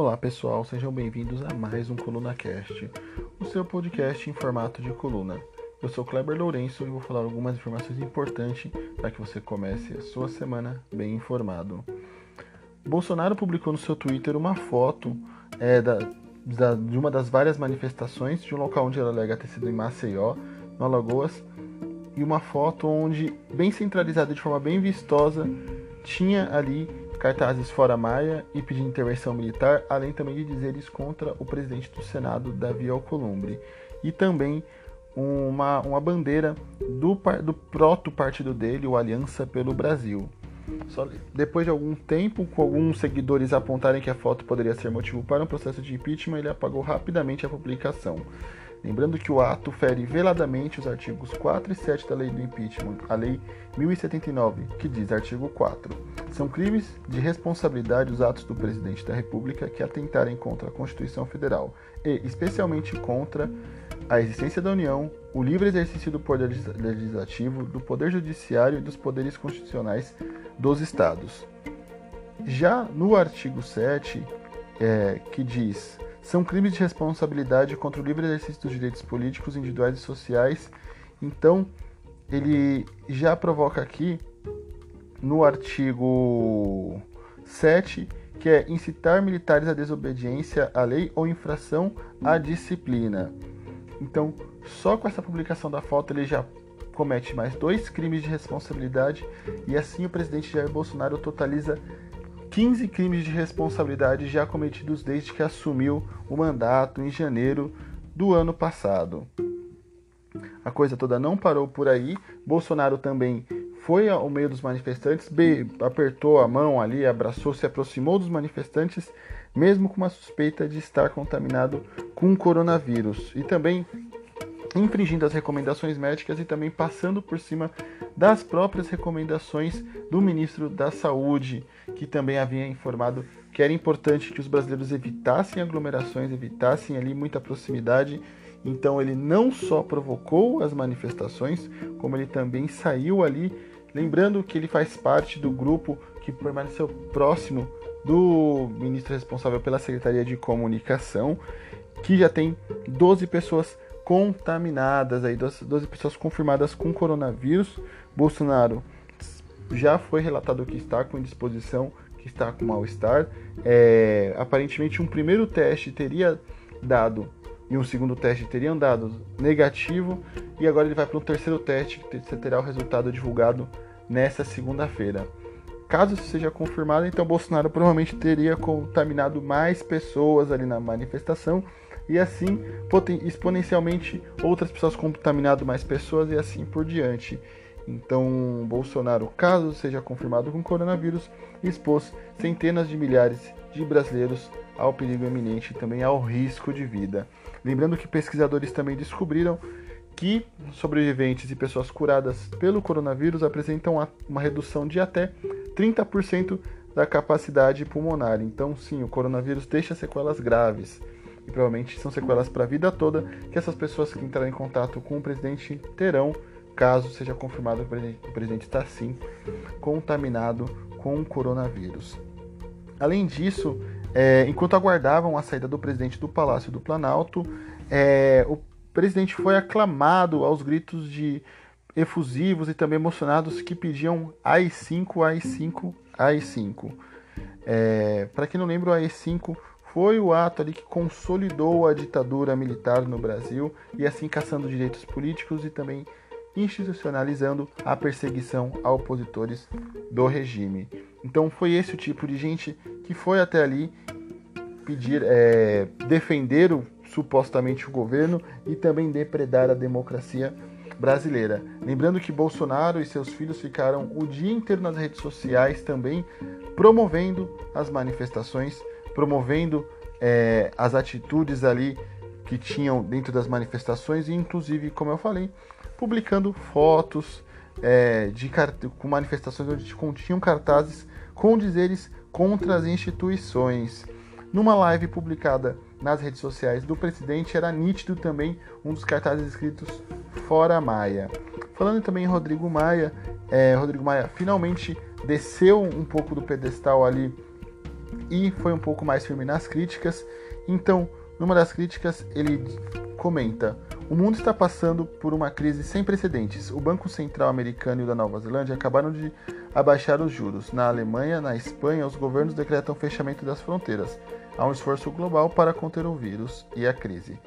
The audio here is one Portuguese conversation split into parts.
Olá pessoal, sejam bem-vindos a mais um Coluna Cast, o seu podcast em formato de coluna. Eu sou Kleber Lourenço e vou falar algumas informações importantes para que você comece a sua semana bem informado. Bolsonaro publicou no seu Twitter uma foto é, da, da, de uma das várias manifestações de um local onde ele alega ter sido em Maceió, no Alagoas, e uma foto onde, bem centralizada, de forma bem vistosa, tinha ali cartazes fora Maia e pedindo intervenção militar, além também de dizeres contra o presidente do Senado, Davi Alcolumbre. E também uma, uma bandeira do, do proto-partido dele, o Aliança pelo Brasil. Só depois de algum tempo, com alguns seguidores apontarem que a foto poderia ser motivo para um processo de impeachment, ele apagou rapidamente a publicação. Lembrando que o ato fere veladamente os artigos 4 e 7 da Lei do Impeachment, a Lei 1079, que diz artigo 4. São crimes de responsabilidade os atos do presidente da República que atentarem contra a Constituição Federal e, especialmente, contra a existência da União, o livre exercício do poder legislativo, do poder judiciário e dos poderes constitucionais dos Estados. Já no artigo 7, é, que diz são crimes de responsabilidade contra o livre exercício dos direitos políticos, individuais e sociais. Então, ele já provoca aqui no artigo 7 que é incitar militares à desobediência à lei ou infração à disciplina. Então, só com essa publicação da foto ele já comete mais dois crimes de responsabilidade e assim o presidente Jair Bolsonaro totaliza 15 crimes de responsabilidade já cometidos desde que assumiu o mandato em janeiro do ano passado. A coisa toda não parou por aí. Bolsonaro também foi ao meio dos manifestantes, apertou a mão ali, abraçou, se aproximou dos manifestantes, mesmo com uma suspeita de estar contaminado com coronavírus. E também infringindo as recomendações médicas e também passando por cima das próprias recomendações do ministro da Saúde, que também havia informado que era importante que os brasileiros evitassem aglomerações, evitassem ali muita proximidade. Então ele não só provocou as manifestações, como ele também saiu ali, lembrando que ele faz parte do grupo que permaneceu próximo do ministro responsável pela Secretaria de Comunicação, que já tem 12 pessoas contaminadas, aí 12 pessoas confirmadas com coronavírus. Bolsonaro já foi relatado que está com indisposição, que está com mal-estar. É, aparentemente, um primeiro teste teria dado e um segundo teste teriam dado negativo, e agora ele vai para um terceiro teste que terá o resultado divulgado nessa segunda-feira. Caso isso seja confirmado, então Bolsonaro provavelmente teria contaminado mais pessoas ali na manifestação e assim exponencialmente outras pessoas contaminando mais pessoas e assim por diante. Então, Bolsonaro, caso seja confirmado com coronavírus, expôs centenas de milhares de brasileiros ao perigo iminente e também ao risco de vida. Lembrando que pesquisadores também descobriram que sobreviventes e pessoas curadas pelo coronavírus apresentam uma redução de até 30% da capacidade pulmonar. Então, sim, o coronavírus deixa sequelas graves e provavelmente são sequelas para a vida toda que essas pessoas que entrarem em contato com o presidente terão, caso seja confirmado que o presidente está sim contaminado com o coronavírus. Além disso, é, enquanto aguardavam a saída do presidente do Palácio do Planalto, é, o presidente foi aclamado aos gritos de efusivos e também emocionados que pediam AI-5, AI-5, AI-5. É, Para quem não lembra, o AI-5 foi o ato ali que consolidou a ditadura militar no Brasil e assim caçando direitos políticos e também institucionalizando a perseguição a opositores do regime. Então foi esse o tipo de gente que foi até ali pedir, é, defender o, supostamente o governo e também depredar a democracia brasileira. Lembrando que Bolsonaro e seus filhos ficaram o dia inteiro nas redes sociais também promovendo as manifestações promovendo é, as atitudes ali que tinham dentro das manifestações e inclusive, como eu falei, publicando fotos é, de com manifestações onde continham cartazes com dizeres contra as instituições. Numa live publicada nas redes sociais do presidente, era nítido também um dos cartazes escritos Fora Maia. Falando também em Rodrigo Maia, é, Rodrigo Maia finalmente desceu um pouco do pedestal ali e foi um pouco mais firme nas críticas. Então, numa das críticas, ele comenta: O mundo está passando por uma crise sem precedentes. O Banco Central americano e o da Nova Zelândia acabaram de abaixar os juros. Na Alemanha, na Espanha, os governos decretam fechamento das fronteiras. Há um esforço global para conter o vírus e a crise.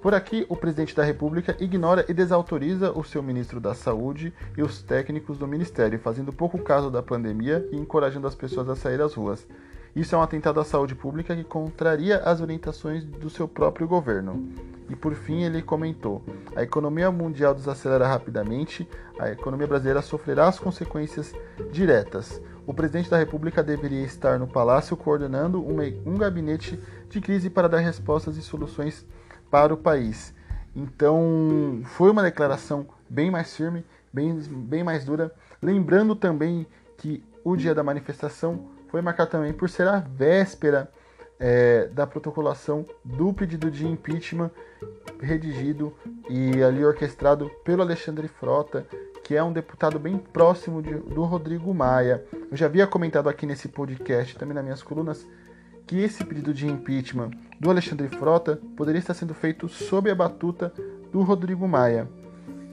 Por aqui, o presidente da República ignora e desautoriza o seu ministro da Saúde e os técnicos do ministério, fazendo pouco caso da pandemia e encorajando as pessoas a sair às ruas. Isso é um atentado à saúde pública que contraria as orientações do seu próprio governo. E por fim, ele comentou: a economia mundial desacelera rapidamente, a economia brasileira sofrerá as consequências diretas. O presidente da República deveria estar no palácio coordenando um gabinete de crise para dar respostas e soluções para o país. Então, foi uma declaração bem mais firme, bem, bem mais dura. Lembrando também que o dia da manifestação foi marcado também por ser a véspera é, da protocolação do pedido de impeachment redigido e ali orquestrado pelo Alexandre Frota, que é um deputado bem próximo de, do Rodrigo Maia. Eu já havia comentado aqui nesse podcast, também nas minhas colunas, que esse pedido de impeachment do Alexandre Frota poderia estar sendo feito sob a batuta do Rodrigo Maia.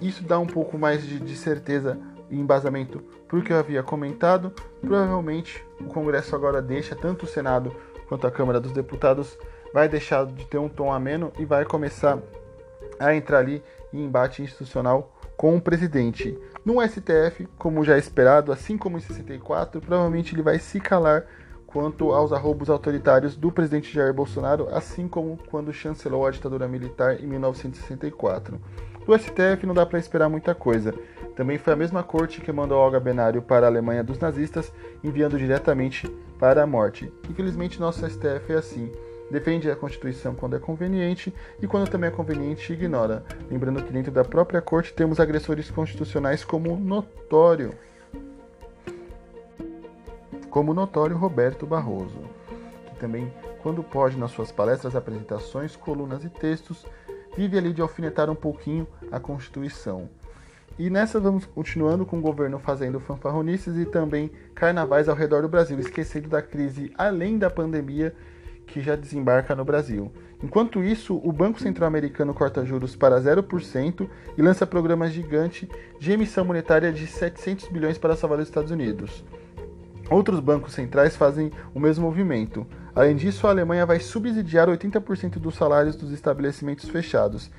Isso dá um pouco mais de, de certeza e embasamento para o que eu havia comentado. Provavelmente o Congresso agora deixa, tanto o Senado quanto a Câmara dos Deputados, vai deixar de ter um tom ameno e vai começar a entrar ali em embate institucional com o presidente. No STF, como já esperado, assim como em 64, provavelmente ele vai se calar quanto aos arroubos autoritários do presidente Jair Bolsonaro, assim como quando chancelou a ditadura militar em 1964. Do STF não dá para esperar muita coisa. Também foi a mesma corte que mandou Olga Benário para a Alemanha dos nazistas, enviando diretamente para a morte. Infelizmente, nosso STF é assim. Defende a Constituição quando é conveniente e quando também é conveniente ignora. Lembrando que dentro da própria corte temos agressores constitucionais como notório. Como notório Roberto Barroso, que também, quando pode, nas suas palestras, apresentações, colunas e textos, vive ali de alfinetar um pouquinho a Constituição. E nessa vamos continuando com o governo fazendo fanfarronices e também carnavais ao redor do Brasil, esquecendo da crise além da pandemia que já desembarca no Brasil. Enquanto isso, o Banco Central Americano corta juros para 0% e lança programa gigante de emissão monetária de 700 bilhões para salvar os Estados Unidos. Outros bancos centrais fazem o mesmo movimento. Além disso, a Alemanha vai subsidiar 80% dos salários dos estabelecimentos fechados,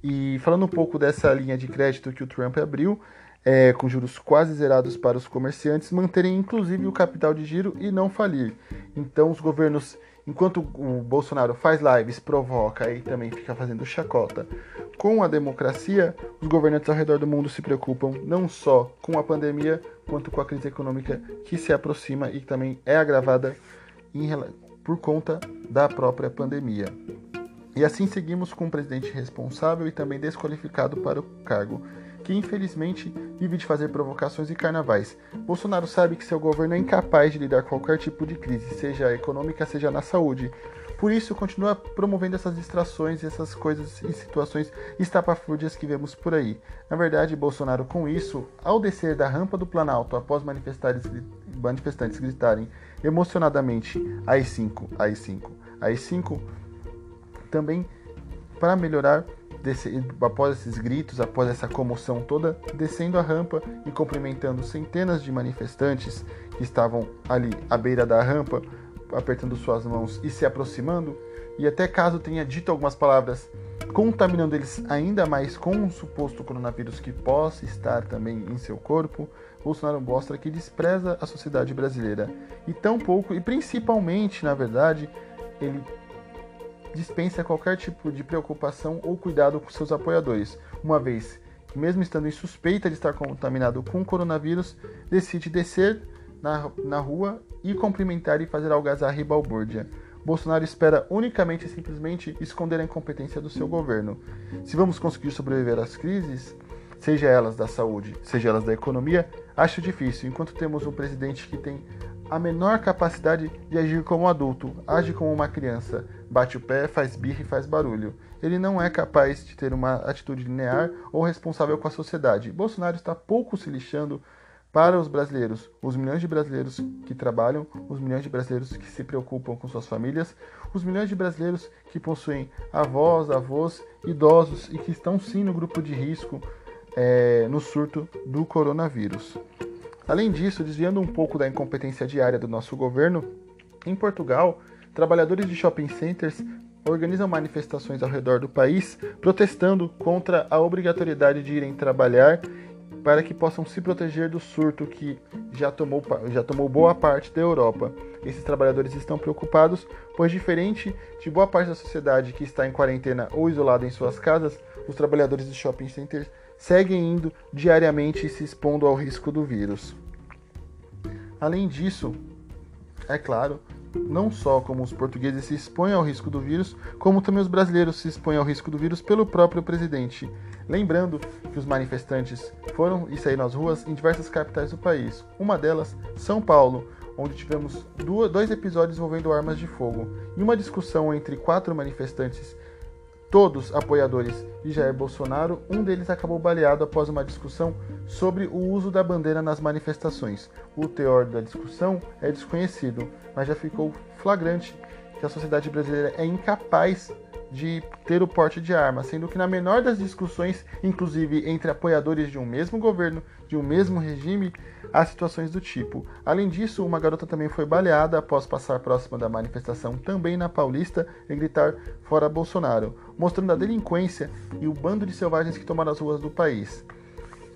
e falando um pouco dessa linha de crédito que o Trump abriu, é, com juros quase zerados para os comerciantes, manterem inclusive o capital de giro e não falir. Então, os governos, enquanto o Bolsonaro faz lives, provoca e também fica fazendo chacota com a democracia, os governantes ao redor do mundo se preocupam não só com a pandemia, quanto com a crise econômica que se aproxima e também é agravada em, por conta da própria pandemia. E assim seguimos com um presidente responsável e também desqualificado para o cargo, que infelizmente vive de fazer provocações e carnavais. Bolsonaro sabe que seu governo é incapaz de lidar com qualquer tipo de crise, seja econômica, seja na saúde. Por isso, continua promovendo essas distrações essas coisas e situações estapafúrdias que vemos por aí. Na verdade, Bolsonaro, com isso, ao descer da rampa do Planalto após manifestantes gritarem emocionadamente AI-5, AI-5, AI-5, também para melhorar desse, após esses gritos, após essa comoção toda, descendo a rampa e cumprimentando centenas de manifestantes que estavam ali à beira da rampa, apertando suas mãos e se aproximando, e até caso tenha dito algumas palavras contaminando eles ainda mais com um suposto coronavírus que possa estar também em seu corpo, Bolsonaro mostra que despreza a sociedade brasileira e tão pouco e principalmente, na verdade, ele dispensa qualquer tipo de preocupação ou cuidado com seus apoiadores, uma vez que, mesmo estando em suspeita de estar contaminado com coronavírus, decide descer na, na rua e cumprimentar e fazer algazarra e balbúrdia. Bolsonaro espera unicamente e simplesmente esconder a incompetência do seu governo. Se vamos conseguir sobreviver às crises, seja elas da saúde, seja elas da economia, acho difícil, enquanto temos um presidente que tem a menor capacidade de agir como adulto, age como uma criança, bate o pé, faz birra e faz barulho. Ele não é capaz de ter uma atitude linear ou responsável com a sociedade. Bolsonaro está pouco se lixando para os brasileiros, os milhões de brasileiros que trabalham, os milhões de brasileiros que se preocupam com suas famílias, os milhões de brasileiros que possuem avós, avós, idosos e que estão sim no grupo de risco é, no surto do coronavírus. Além disso, desviando um pouco da incompetência diária do nosso governo, em Portugal, trabalhadores de shopping centers organizam manifestações ao redor do país protestando contra a obrigatoriedade de irem trabalhar para que possam se proteger do surto que já tomou, já tomou boa parte da Europa. Esses trabalhadores estão preocupados, pois, diferente de boa parte da sociedade que está em quarentena ou isolada em suas casas, os trabalhadores de shopping centers seguem indo diariamente e se expondo ao risco do vírus. Além disso, é claro, não só como os portugueses se expõem ao risco do vírus, como também os brasileiros se expõem ao risco do vírus pelo próprio presidente. Lembrando que os manifestantes foram e saíram às ruas em diversas capitais do país. Uma delas, São Paulo, onde tivemos dois episódios envolvendo armas de fogo e uma discussão entre quatro manifestantes todos apoiadores de Jair Bolsonaro, um deles acabou baleado após uma discussão sobre o uso da bandeira nas manifestações. O teor da discussão é desconhecido, mas já ficou flagrante que a sociedade brasileira é incapaz de ter o porte de arma, sendo que na menor das discussões, inclusive entre apoiadores de um mesmo governo, de um mesmo regime, há situações do tipo. Além disso, uma garota também foi baleada após passar próxima da manifestação, também na Paulista, e gritar fora Bolsonaro, mostrando a delinquência e o bando de selvagens que tomaram as ruas do país.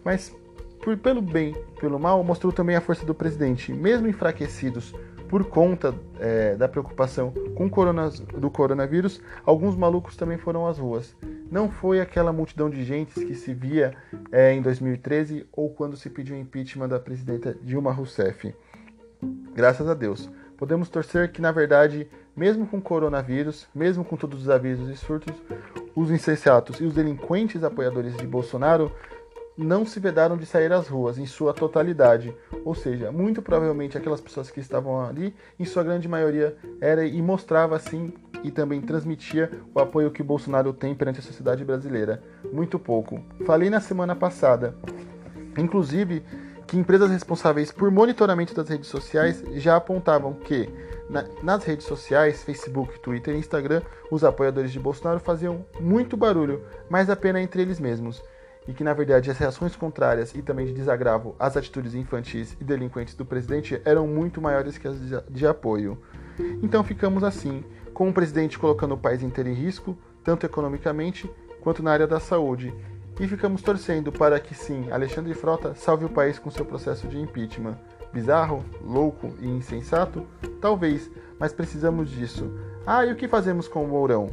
Mas por, pelo bem, pelo mal, mostrou também a força do presidente, mesmo enfraquecidos por conta é, da preocupação com corona, do coronavírus, alguns malucos também foram às ruas. Não foi aquela multidão de gente que se via é, em 2013 ou quando se pediu o impeachment da presidenta Dilma Rousseff. Graças a Deus. Podemos torcer que, na verdade, mesmo com coronavírus, mesmo com todos os avisos e surtos, os insensatos e os delinquentes apoiadores de Bolsonaro não se vedaram de sair às ruas em sua totalidade, ou seja, muito provavelmente aquelas pessoas que estavam ali, em sua grande maioria, era e mostrava assim e também transmitia o apoio que Bolsonaro tem perante a sociedade brasileira. Muito pouco. Falei na semana passada, inclusive, que empresas responsáveis por monitoramento das redes sociais já apontavam que na, nas redes sociais, Facebook, Twitter e Instagram, os apoiadores de Bolsonaro faziam muito barulho, mas apenas entre eles mesmos e que na verdade as reações contrárias e também de desagravo às atitudes infantis e delinquentes do presidente eram muito maiores que as de apoio. Então ficamos assim, com o presidente colocando o país inteiro em risco, tanto economicamente quanto na área da saúde, e ficamos torcendo para que sim, Alexandre Frota salve o país com seu processo de impeachment. Bizarro, louco e insensato? Talvez, mas precisamos disso. Ah, e o que fazemos com o Mourão?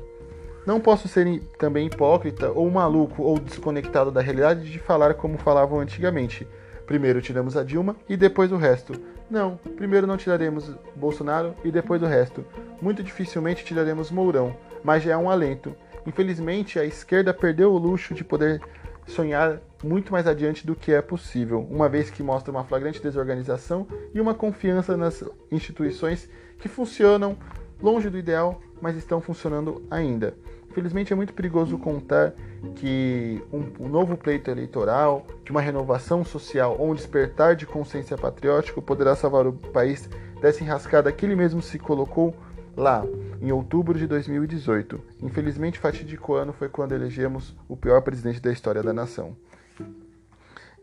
Não posso ser também hipócrita ou maluco ou desconectado da realidade de falar como falavam antigamente. Primeiro tiramos a Dilma e depois o resto. Não, primeiro não tiraremos Bolsonaro e depois o resto. Muito dificilmente tiraremos Mourão, mas já é um alento. Infelizmente, a esquerda perdeu o luxo de poder sonhar muito mais adiante do que é possível, uma vez que mostra uma flagrante desorganização e uma confiança nas instituições que funcionam longe do ideal, mas estão funcionando ainda. Infelizmente é muito perigoso contar que um, novo pleito eleitoral, que uma renovação social ou um despertar de consciência patriótica poderá salvar o país dessa enrascada que ele mesmo se colocou lá, em outubro de 2018. Infelizmente, fatídico ano foi quando elegemos o pior presidente da história da nação.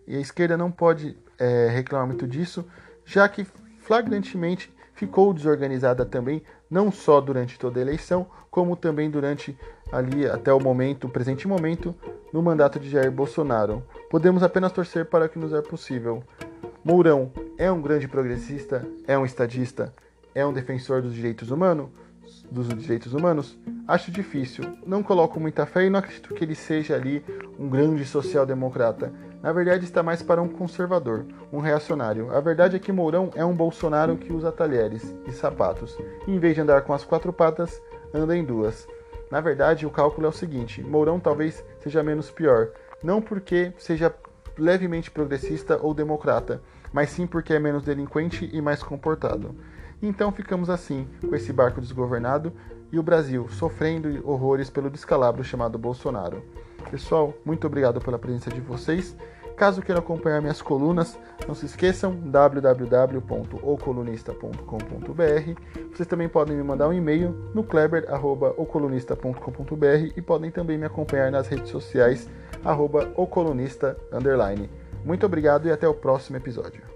E a esquerda não pode é, reclamar muito disso, já que flagrantemente ficou desorganizada também, não só durante toda a eleição, como também durante ali até o momento, o presente momento, no mandato de Jair Bolsonaro. Podemos apenas torcer para que nos é possível. Mourão é um grande progressista, é um estadista, é um defensor dos direitos humanos, dos direitos humanos? Acho difícil. Não coloco muita fé e não acredito que ele seja ali um grande social-democrata. Na verdade, está mais para um conservador, um reacionário. A verdade é que Mourão é um Bolsonaro que usa talheres e sapatos. Em vez de andar com as quatro patas, anda em duas. Na verdade, o cálculo é o seguinte: Mourão talvez seja menos pior, não porque seja levemente progressista ou democrata, mas sim porque é menos delinquente e mais comportado. Então ficamos assim, com esse barco desgovernado e o Brasil sofrendo horrores pelo descalabro chamado Bolsonaro. Pessoal, muito obrigado pela presença de vocês Caso queiram acompanhar minhas colunas, não se esqueçam www.ocolunista.com.br. Vocês também podem me mandar um e-mail no kleber@ocolunista.com.br e podem também me acompanhar nas redes sociais ocolunista__. Muito obrigado e até o próximo episódio.